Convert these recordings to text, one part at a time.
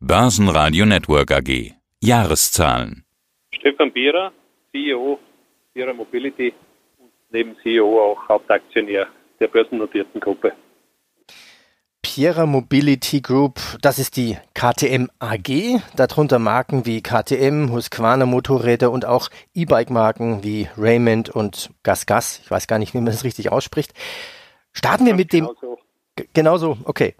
Börsenradio Network AG. Jahreszahlen. Stefan Bierer, CEO Bierer Mobility und neben CEO auch Hauptaktionär der börsennotierten Gruppe. Piera Mobility Group, das ist die KTM AG, darunter Marken wie KTM, Husqvarna Motorräder und auch E-Bike-Marken wie Raymond und GasGas. Ich weiß gar nicht, wie man das richtig ausspricht. Starten wir mit dem. Genauso. Genauso, okay.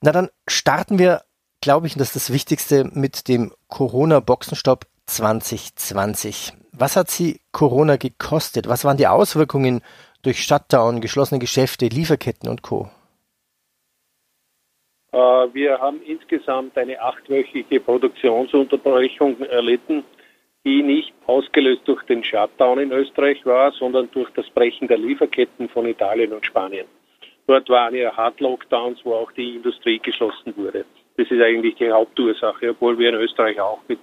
Na dann starten wir glaube ich, das ist das Wichtigste mit dem Corona-Boxenstopp 2020. Was hat Sie Corona gekostet? Was waren die Auswirkungen durch Shutdown, geschlossene Geschäfte, Lieferketten und Co.? Äh, wir haben insgesamt eine achtwöchige Produktionsunterbrechung erlitten, die nicht ausgelöst durch den Shutdown in Österreich war, sondern durch das Brechen der Lieferketten von Italien und Spanien. Dort waren ja Hard-Lockdowns, wo auch die Industrie geschlossen wurde. Das ist eigentlich die Hauptursache, obwohl wir in Österreich auch mit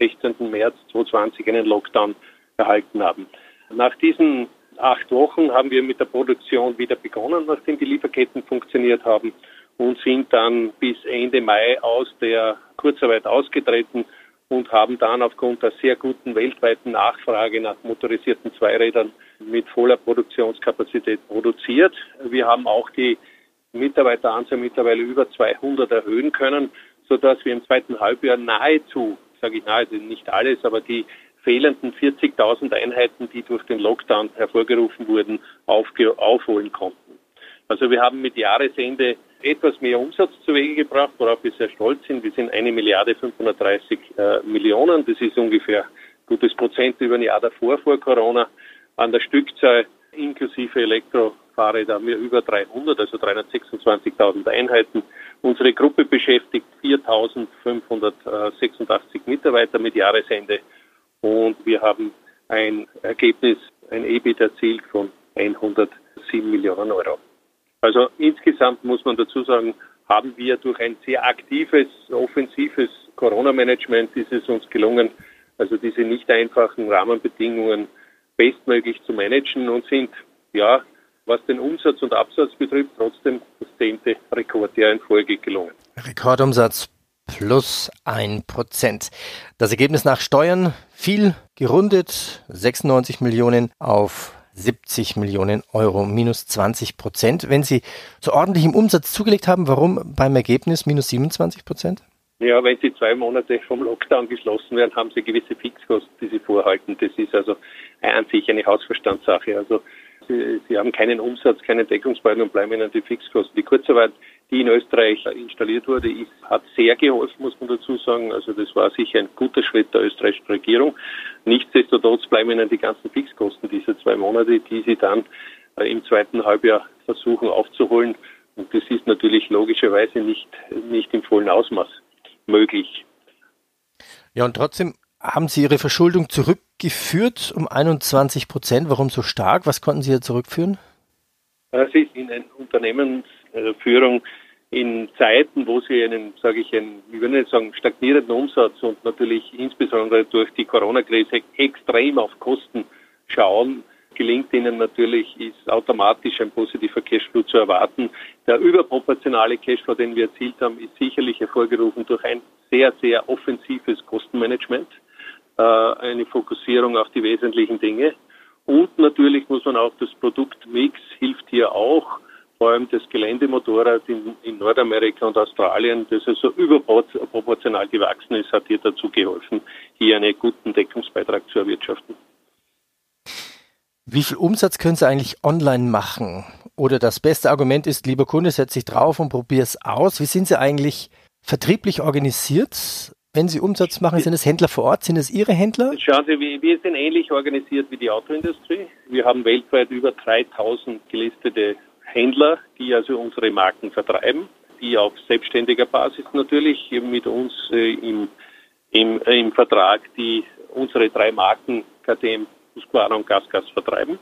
16. März 2020 einen Lockdown erhalten haben. Nach diesen acht Wochen haben wir mit der Produktion wieder begonnen, nachdem die Lieferketten funktioniert haben und sind dann bis Ende Mai aus der Kurzarbeit ausgetreten und haben dann aufgrund der sehr guten weltweiten Nachfrage nach motorisierten Zweirädern mit voller Produktionskapazität produziert. Wir haben auch die Mitarbeiteranzahl mittlerweile über 200 erhöhen können, sodass wir im zweiten Halbjahr nahezu, sage ich nahezu, nicht alles, aber die fehlenden 40.000 Einheiten, die durch den Lockdown hervorgerufen wurden, aufholen konnten. Also wir haben mit Jahresende etwas mehr Umsatz zu Wege gebracht, worauf wir sehr stolz sind. Wir sind eine Milliarde 530 äh, Millionen. Das ist ungefähr gutes Prozent über ein Jahr davor, vor Corona. An der Stückzahl inklusive Elektrofahrräder haben wir über 300, also 326.000 Einheiten. Unsere Gruppe beschäftigt 4.586 Mitarbeiter mit Jahresende und wir haben ein Ergebnis, ein EBIT erzielt von 107 Millionen Euro. Also insgesamt muss man dazu sagen, haben wir durch ein sehr aktives, offensives Corona-Management ist es uns gelungen, also diese nicht einfachen Rahmenbedingungen bestmöglich zu managen und sind, ja, was den Umsatz und Absatz betrifft, trotzdem das zehnte Rekordjahr in Folge gelungen. Rekordumsatz plus ein Prozent. Das Ergebnis nach Steuern viel gerundet, 96 Millionen auf 70 Millionen Euro, minus 20 Prozent. Wenn Sie zu ordentlichem Umsatz zugelegt haben, warum beim Ergebnis minus 27 Prozent? Ja, wenn Sie zwei Monate vom Lockdown geschlossen werden, haben Sie gewisse Fixkosten, die Sie vorhalten. Das ist also an sich eine Hausverstandssache. Also Sie, Sie haben keinen Umsatz, keinen Deckungsbeitrag und bleiben Ihnen die Fixkosten. Die Kurzarbeit, die in Österreich installiert wurde, ist, hat sehr geholfen, muss man dazu sagen. Also das war sicher ein guter Schritt der österreichischen Regierung. Nichtsdestotrotz bleiben Ihnen die ganzen Fixkosten dieser zwei Monate, die Sie dann äh, im zweiten Halbjahr versuchen aufzuholen. Und das ist natürlich logischerweise nicht, nicht im vollen Ausmaß möglich. Ja, und trotzdem haben Sie Ihre Verschuldung zurückgeführt um 21 Prozent. Warum so stark? Was konnten Sie hier zurückführen? Es ist in einer Unternehmensführung in Zeiten, wo Sie einen, sage ich, einen, ich würde nicht sagen, stagnierenden Umsatz und natürlich insbesondere durch die Corona-Krise extrem auf Kosten schauen, gelingt ihnen natürlich, ist automatisch ein positiver Cashflow zu erwarten. Der überproportionale Cashflow, den wir erzielt haben, ist sicherlich hervorgerufen durch ein sehr, sehr offensives Kostenmanagement, äh, eine Fokussierung auf die wesentlichen Dinge. Und natürlich muss man auch das Produktmix hilft hier auch, vor allem das Geländemotorrad in, in Nordamerika und Australien, das also überproportional gewachsen ist, hat hier dazu geholfen, hier einen guten Deckungsbeitrag zu erwirtschaften. Wie viel Umsatz können Sie eigentlich online machen? Oder das beste Argument ist, lieber Kunde, setz dich drauf und probier es aus. Wie sind Sie eigentlich vertrieblich organisiert? Wenn Sie Umsatz machen, sind es Händler vor Ort? Sind es Ihre Händler? Schauen Sie, wir sind ähnlich organisiert wie die Autoindustrie. Wir haben weltweit über 3000 gelistete Händler, die also unsere Marken vertreiben, die auf selbstständiger Basis natürlich mit uns äh, im, im, im Vertrag die unsere drei Marken KTM, Husqvarna und Gasgas vertreiben.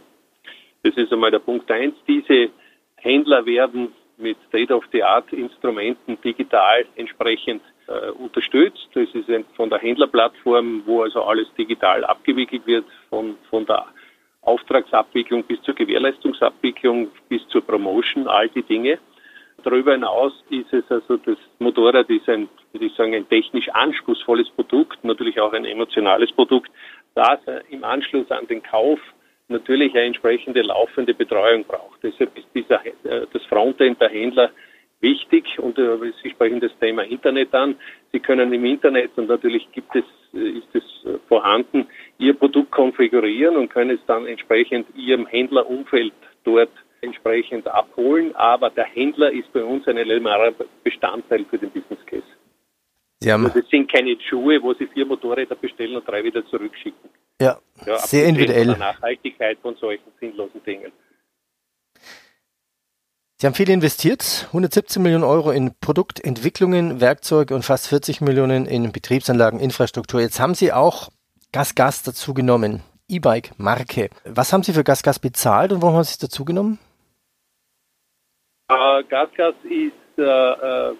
Das ist einmal der Punkt eins. Diese Händler werden mit State-of-the-Art-Instrumenten digital entsprechend äh, unterstützt. Das ist ein, von der Händlerplattform, wo also alles digital abgewickelt wird, von, von der Auftragsabwicklung bis zur Gewährleistungsabwicklung bis zur Promotion, all die Dinge. Darüber hinaus ist es also das Motorrad ist ein, würde ich sagen, ein technisch anspruchsvolles Produkt, natürlich auch ein emotionales Produkt, das im Anschluss an den Kauf natürlich eine entsprechende laufende Betreuung braucht. Deshalb ist dieser, äh, das Frontend der Händler wichtig und äh, Sie sprechen das Thema Internet an. Sie können im Internet und natürlich gibt es, äh, ist es vorhanden, Ihr Produkt konfigurieren und können es dann entsprechend Ihrem Händlerumfeld dort entsprechend abholen. Aber der Händler ist bei uns ein elementarer Bestandteil für den Business Case. Sie haben also das sind keine Schuhe, wo Sie vier Motorräder bestellen und drei wieder zurückschicken. Ja, ja sehr individuell. Nachhaltigkeit von solchen sinnlosen Dingen. Sie haben viel investiert, 117 Millionen Euro in Produktentwicklungen, Werkzeuge und fast 40 Millionen in Betriebsanlagen, Infrastruktur. Jetzt haben Sie auch GasGas dazu genommen, E-Bike-Marke. Was haben Sie für GasGas bezahlt und warum haben Sie es dazu genommen? Äh, GasGas ist äh, äh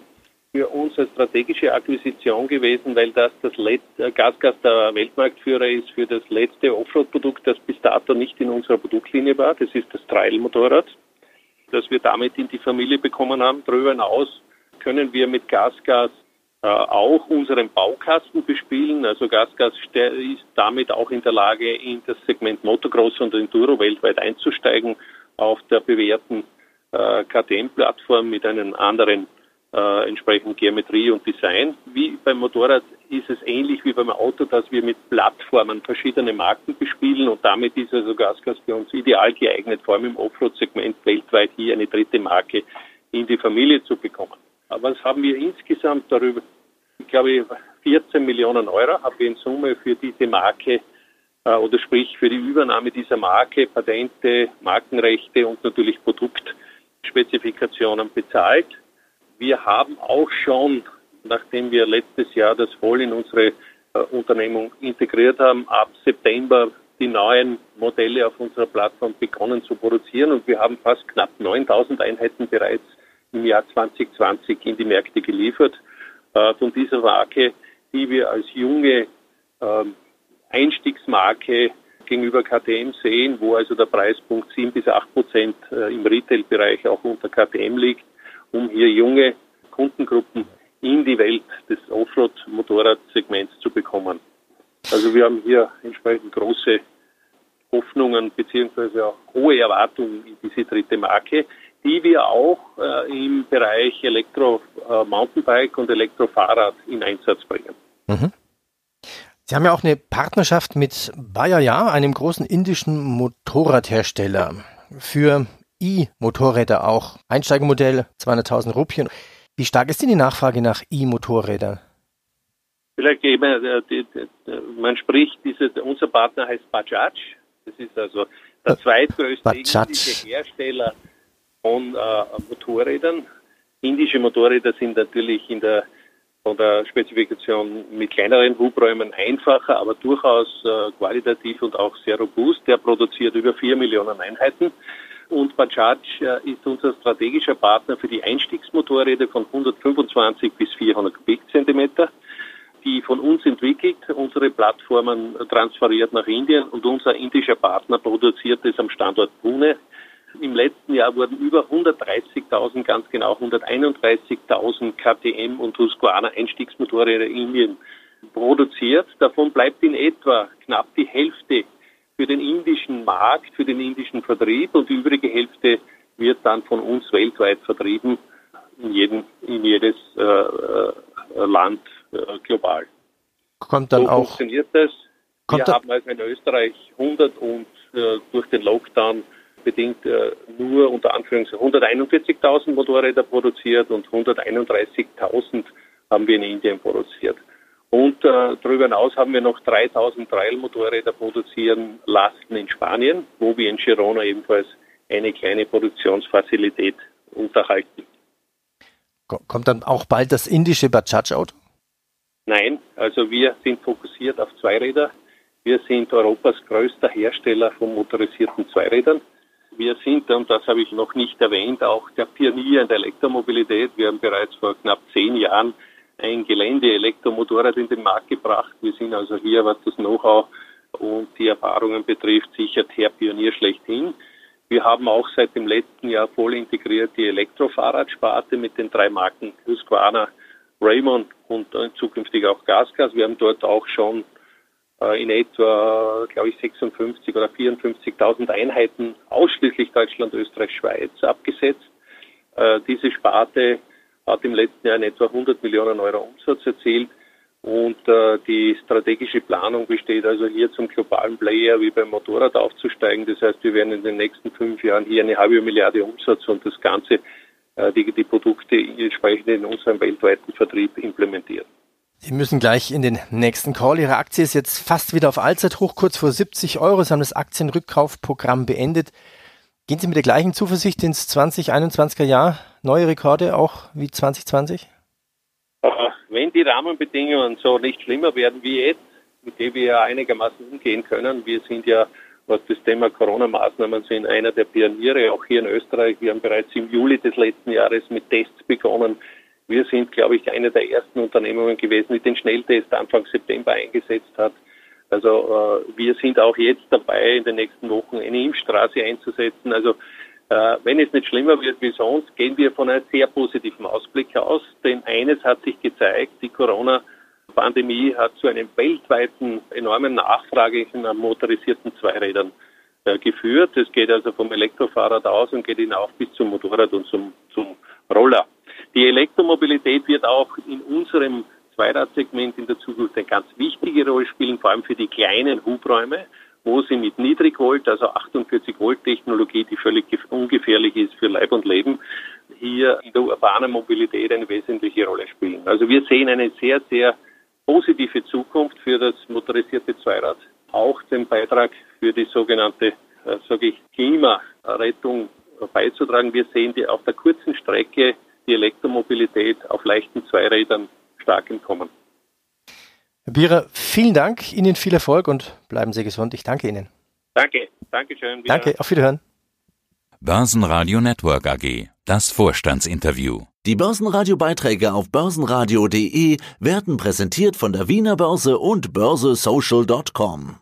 für uns eine strategische Akquisition gewesen, weil das das letzte, Gasgas der Weltmarktführer ist für das letzte Offroad-Produkt, das bis dato nicht in unserer Produktlinie war. Das ist das Trail-Motorrad, das wir damit in die Familie bekommen haben. Darüber hinaus können wir mit Gasgas äh, auch unseren Baukasten bespielen. Also Gasgas ist damit auch in der Lage, in das Segment Motocross und Enduro weltweit einzusteigen auf der bewährten äh, KTM-Plattform mit einem anderen äh, entsprechend Geometrie und Design. Wie beim Motorrad ist es ähnlich wie beim Auto, dass wir mit Plattformen verschiedene Marken bespielen und damit ist also Gasgas für uns ideal geeignet, vor allem im Offroad-Segment weltweit hier eine dritte Marke in die Familie zu bekommen. Aber was haben wir insgesamt darüber? Ich glaube, 14 Millionen Euro haben wir in Summe für diese Marke äh, oder sprich für die Übernahme dieser Marke, Patente, Markenrechte und natürlich Produktspezifikationen bezahlt. Wir haben auch schon, nachdem wir letztes Jahr das voll in unsere äh, Unternehmung integriert haben, ab September die neuen Modelle auf unserer Plattform begonnen zu produzieren und wir haben fast knapp 9000 Einheiten bereits im Jahr 2020 in die Märkte geliefert. Äh, von dieser Marke, die wir als junge äh, Einstiegsmarke gegenüber KTM sehen, wo also der Preispunkt 7 bis 8 Prozent äh, im Retail-Bereich auch unter KTM liegt um hier junge Kundengruppen in die Welt des Offroad-Motorradsegments zu bekommen. Also wir haben hier entsprechend große Hoffnungen beziehungsweise auch hohe Erwartungen in diese dritte Marke, die wir auch äh, im Bereich Elektro-Mountainbike äh, und Elektrofahrrad in Einsatz bringen. Mhm. Sie haben ja auch eine Partnerschaft mit Bajaja, einem großen indischen Motorradhersteller, für E-Motorräder auch. Einsteigermodell 200.000 Rupien. Wie stark ist denn die Nachfrage nach E-Motorrädern? Vielleicht eben, äh, man spricht, diese, unser Partner heißt Bajaj. Das ist also der äh, zweitgrößte indische Hersteller von äh, Motorrädern. Indische Motorräder sind natürlich in der von der Spezifikation mit kleineren Hubräumen einfacher, aber durchaus äh, qualitativ und auch sehr robust. Der produziert über vier Millionen Einheiten und Bajaj äh, ist unser strategischer Partner für die Einstiegsmotorräder von 125 bis 400 Kubikzentimeter, die von uns entwickelt, unsere Plattformen transferiert nach Indien und unser indischer Partner produziert es am Standort Pune. Im letzten Jahr wurden über 130.000, ganz genau 131.000 KTM und Husqvarna Einstiegsmotorräder in Indien produziert. Davon bleibt in etwa knapp die Hälfte für den indischen Markt, für den indischen Vertrieb und die übrige Hälfte wird dann von uns weltweit vertrieben in, jeden, in jedes äh, äh Land äh, global. Kommt dann so auch. funktioniert das. Wir haben also in Österreich 100 und äh, durch den Lockdown bedingt äh, nur unter Anführungszeichen 141.000 Motorräder produziert und 131.000 haben wir in Indien produziert. Und äh, darüber hinaus haben wir noch 3000 Trail-Motorräder produzieren lassen in Spanien, wo wir in Girona ebenfalls eine kleine Produktionsfazilität unterhalten. Kommt dann auch bald das indische Bajaj-Auto? Nein, also wir sind fokussiert auf Zweiräder. Wir sind Europas größter Hersteller von motorisierten Zweirädern. Wir sind, und das habe ich noch nicht erwähnt, auch der Pionier in der Elektromobilität. Wir haben bereits vor knapp zehn Jahren ein Gelände-Elektromotorrad in den Markt gebracht. Wir sind also hier, was das Know-how und die Erfahrungen betrifft, sicher der Pionier schlechthin. Wir haben auch seit dem letzten Jahr voll integriert die Elektrofahrradsparte mit den drei Marken Husqvarna, Raymond und zukünftig auch Gasgas. Wir haben dort auch schon äh, in etwa, glaube ich, 56 oder 54.000 Einheiten ausschließlich Deutschland, Österreich, Schweiz abgesetzt. Äh, diese Sparte hat im letzten Jahr in etwa 100 Millionen Euro Umsatz erzielt. Und äh, die strategische Planung besteht also hier zum globalen Player wie beim Motorrad aufzusteigen. Das heißt, wir werden in den nächsten fünf Jahren hier eine halbe Milliarde Umsatz und das Ganze, äh, die, die Produkte entsprechend in unserem weltweiten Vertrieb implementieren. Sie müssen gleich in den nächsten Call. Ihre Aktie ist jetzt fast wieder auf Allzeithoch, kurz vor 70 Euro. Sie haben das Aktienrückkaufprogramm beendet. Gehen Sie mit der gleichen Zuversicht ins 2021er Jahr? Neue Rekorde auch wie 2020? Äh, wenn die Rahmenbedingungen so nicht schlimmer werden wie jetzt, mit denen wir ja einigermaßen umgehen können, wir sind ja, was das Thema Corona-Maßnahmen sind, einer der Pioniere, auch hier in Österreich. Wir haben bereits im Juli des letzten Jahres mit Tests begonnen. Wir sind, glaube ich, eine der ersten Unternehmungen gewesen, die den Schnelltest Anfang September eingesetzt hat. Also äh, wir sind auch jetzt dabei, in den nächsten Wochen eine Impfstraße einzusetzen. Also äh, wenn es nicht schlimmer wird wie sonst, gehen wir von einem sehr positiven Ausblick aus. Denn eines hat sich gezeigt, die Corona-Pandemie hat zu einem weltweiten enormen Nachfrage nach motorisierten Zweirädern äh, geführt. Es geht also vom Elektrofahrrad aus und geht hinauf bis zum Motorrad und zum, zum Roller. Die Elektromobilität wird auch in unserem Zweiradsegment in der Zukunft eine ganz wichtige Rolle spielen, vor allem für die kleinen Hubräume, wo sie mit Niedrigvolt, also 48 Volt Technologie, die völlig ungefährlich ist für Leib und Leben, hier in der urbanen Mobilität eine wesentliche Rolle spielen. Also wir sehen eine sehr, sehr positive Zukunft für das motorisierte Zweirad. Auch den Beitrag für die sogenannte, äh, sage ich, Klimarettung beizutragen. Wir sehen die auf der kurzen Strecke die Elektromobilität auf leichten Zweirädern stark im Kommen. Herr Bierer, vielen Dank, Ihnen viel Erfolg und bleiben Sie gesund. Ich danke Ihnen. Danke, danke schön. Danke, auf Wiederhören. Börsenradio Network AG, das Vorstandsinterview. Die Börsenradiobeiträge auf börsenradio.de werden präsentiert von der Wiener Börse und börsesocial.com.